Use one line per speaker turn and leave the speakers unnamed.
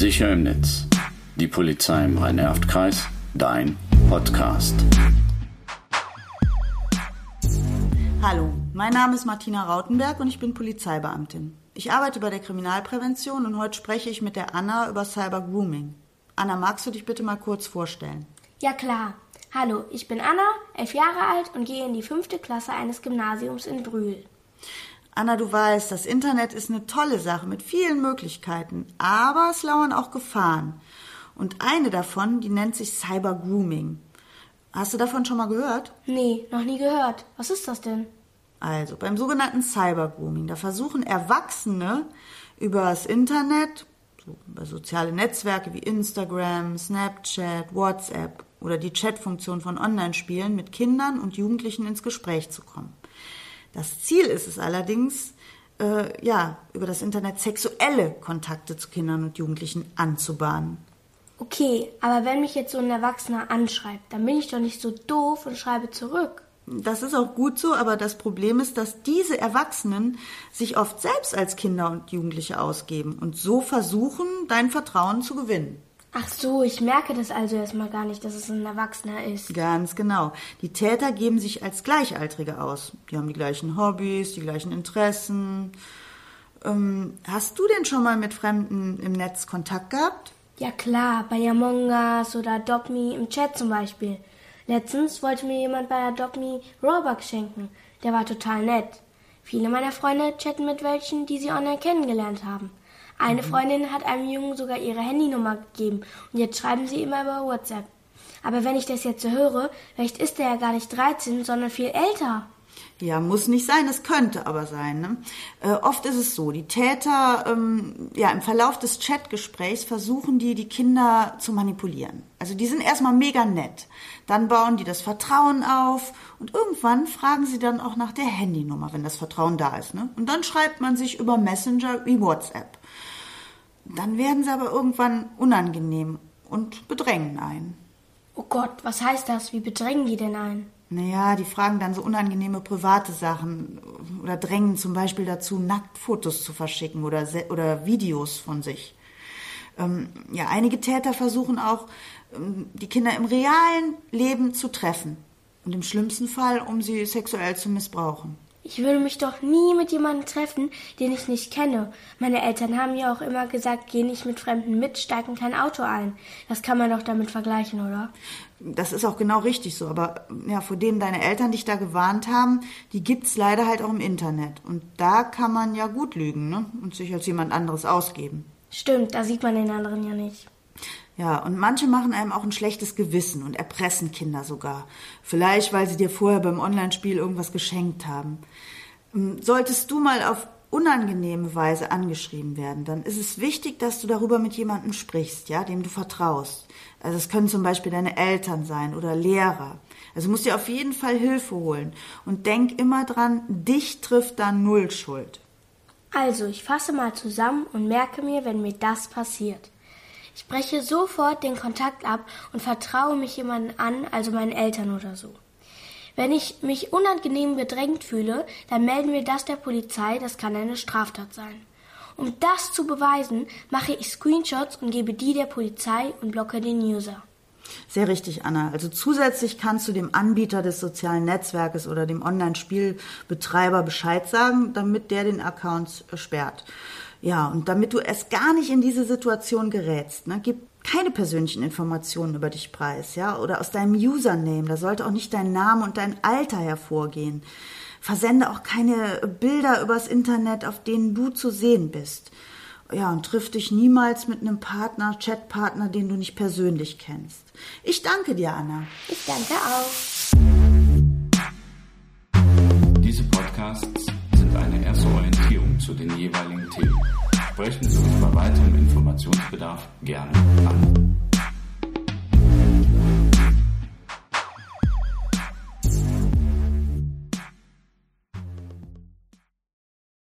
Sicher im Netz. Die Polizei im Rhein-Erft-Kreis. Dein Podcast.
Hallo, mein Name ist Martina Rautenberg und ich bin Polizeibeamtin. Ich arbeite bei der Kriminalprävention und heute spreche ich mit der Anna über Cyber Grooming. Anna, magst du dich bitte mal kurz vorstellen?
Ja klar. Hallo, ich bin Anna, elf Jahre alt und gehe in die fünfte Klasse eines Gymnasiums in Brühl.
Anna, du weißt, das Internet ist eine tolle Sache mit vielen Möglichkeiten, aber es lauern auch Gefahren. Und eine davon, die nennt sich Cyber Grooming. Hast du davon schon mal gehört?
Nee, noch nie gehört. Was ist das denn?
Also, beim sogenannten Cyber Grooming, da versuchen Erwachsene über das Internet, so über soziale Netzwerke wie Instagram, Snapchat, WhatsApp oder die Chatfunktion von Online-Spielen mit Kindern und Jugendlichen ins Gespräch zu kommen. Das Ziel ist es allerdings, äh, ja, über das Internet sexuelle Kontakte zu Kindern und Jugendlichen anzubahnen.
Okay, aber wenn mich jetzt so ein Erwachsener anschreibt, dann bin ich doch nicht so doof und schreibe zurück.
Das ist auch gut so, aber das Problem ist, dass diese Erwachsenen sich oft selbst als Kinder und Jugendliche ausgeben und so versuchen, dein Vertrauen zu gewinnen.
Ach so, ich merke das also erstmal gar nicht, dass es ein Erwachsener ist.
Ganz genau. Die Täter geben sich als Gleichaltrige aus. Die haben die gleichen Hobbys, die gleichen Interessen. Ähm, hast du denn schon mal mit Fremden im Netz Kontakt gehabt?
Ja klar, bei Among Us oder Adopt Me im Chat zum Beispiel. Letztens wollte mir jemand bei Adopt Me Robux schenken. Der war total nett. Viele meiner Freunde chatten mit welchen, die sie online kennengelernt haben. Eine Freundin hat einem Jungen sogar ihre Handynummer gegeben und jetzt schreiben sie immer über WhatsApp. Aber wenn ich das jetzt so höre, vielleicht ist er ja gar nicht 13, sondern viel älter.
Ja, muss nicht sein, es könnte aber sein. Ne? Äh, oft ist es so, die Täter, ähm, ja, im Verlauf des Chatgesprächs versuchen die, die Kinder zu manipulieren. Also die sind erstmal mega nett. Dann bauen die das Vertrauen auf und irgendwann fragen sie dann auch nach der Handynummer, wenn das Vertrauen da ist. Ne? Und dann schreibt man sich über Messenger wie WhatsApp. Dann werden sie aber irgendwann unangenehm und bedrängen einen.
Oh Gott, was heißt das? Wie bedrängen die denn einen?
Naja, die fragen dann so unangenehme private Sachen oder drängen zum Beispiel dazu, Nacktfotos zu verschicken oder, oder Videos von sich. Ähm, ja, einige Täter versuchen auch, ähm, die Kinder im realen Leben zu treffen und im schlimmsten Fall, um sie sexuell zu missbrauchen.
Ich würde mich doch nie mit jemandem treffen, den ich nicht kenne. Meine Eltern haben ja auch immer gesagt, geh nicht mit Fremden mit, steig in kein Auto ein. Das kann man doch damit vergleichen, oder?
Das ist auch genau richtig so. Aber ja, vor dem deine Eltern dich da gewarnt haben, die gibt's leider halt auch im Internet. Und da kann man ja gut lügen, ne? Und sich als jemand anderes ausgeben.
Stimmt, da sieht man den anderen ja nicht.
Ja, und manche machen einem auch ein schlechtes Gewissen und erpressen Kinder sogar. Vielleicht, weil sie dir vorher beim Online-Spiel irgendwas geschenkt haben. Ähm, solltest du mal auf unangenehme Weise angeschrieben werden, dann ist es wichtig, dass du darüber mit jemandem sprichst, ja, dem du vertraust. Also es können zum Beispiel deine Eltern sein oder Lehrer. Also musst dir auf jeden Fall Hilfe holen. Und denk immer dran, dich trifft da null Schuld.
Also, ich fasse mal zusammen und merke mir, wenn mir das passiert. Ich breche sofort den Kontakt ab und vertraue mich jemandem an, also meinen Eltern oder so. Wenn ich mich unangenehm bedrängt fühle, dann melden wir das der Polizei, das kann eine Straftat sein. Um das zu beweisen, mache ich Screenshots und gebe die der Polizei und blocke den User.
Sehr richtig, Anna. Also zusätzlich kannst du dem Anbieter des sozialen Netzwerkes oder dem Online-Spielbetreiber Bescheid sagen, damit der den Account sperrt. Ja, und damit du erst gar nicht in diese Situation gerätst, ne, gib keine persönlichen Informationen über dich preis, ja, oder aus deinem Username, da sollte auch nicht dein Name und dein Alter hervorgehen. Versende auch keine Bilder übers Internet, auf denen du zu sehen bist. Ja, und triff dich niemals mit einem Partner, Chatpartner, den du nicht persönlich kennst. Ich danke dir, Anna.
Ich danke auch.
Diese Podcasts sind eine erste Orientierung zu den jeweiligen Themen. Sprechen Sie uns bei weiterem Informationsbedarf gerne an.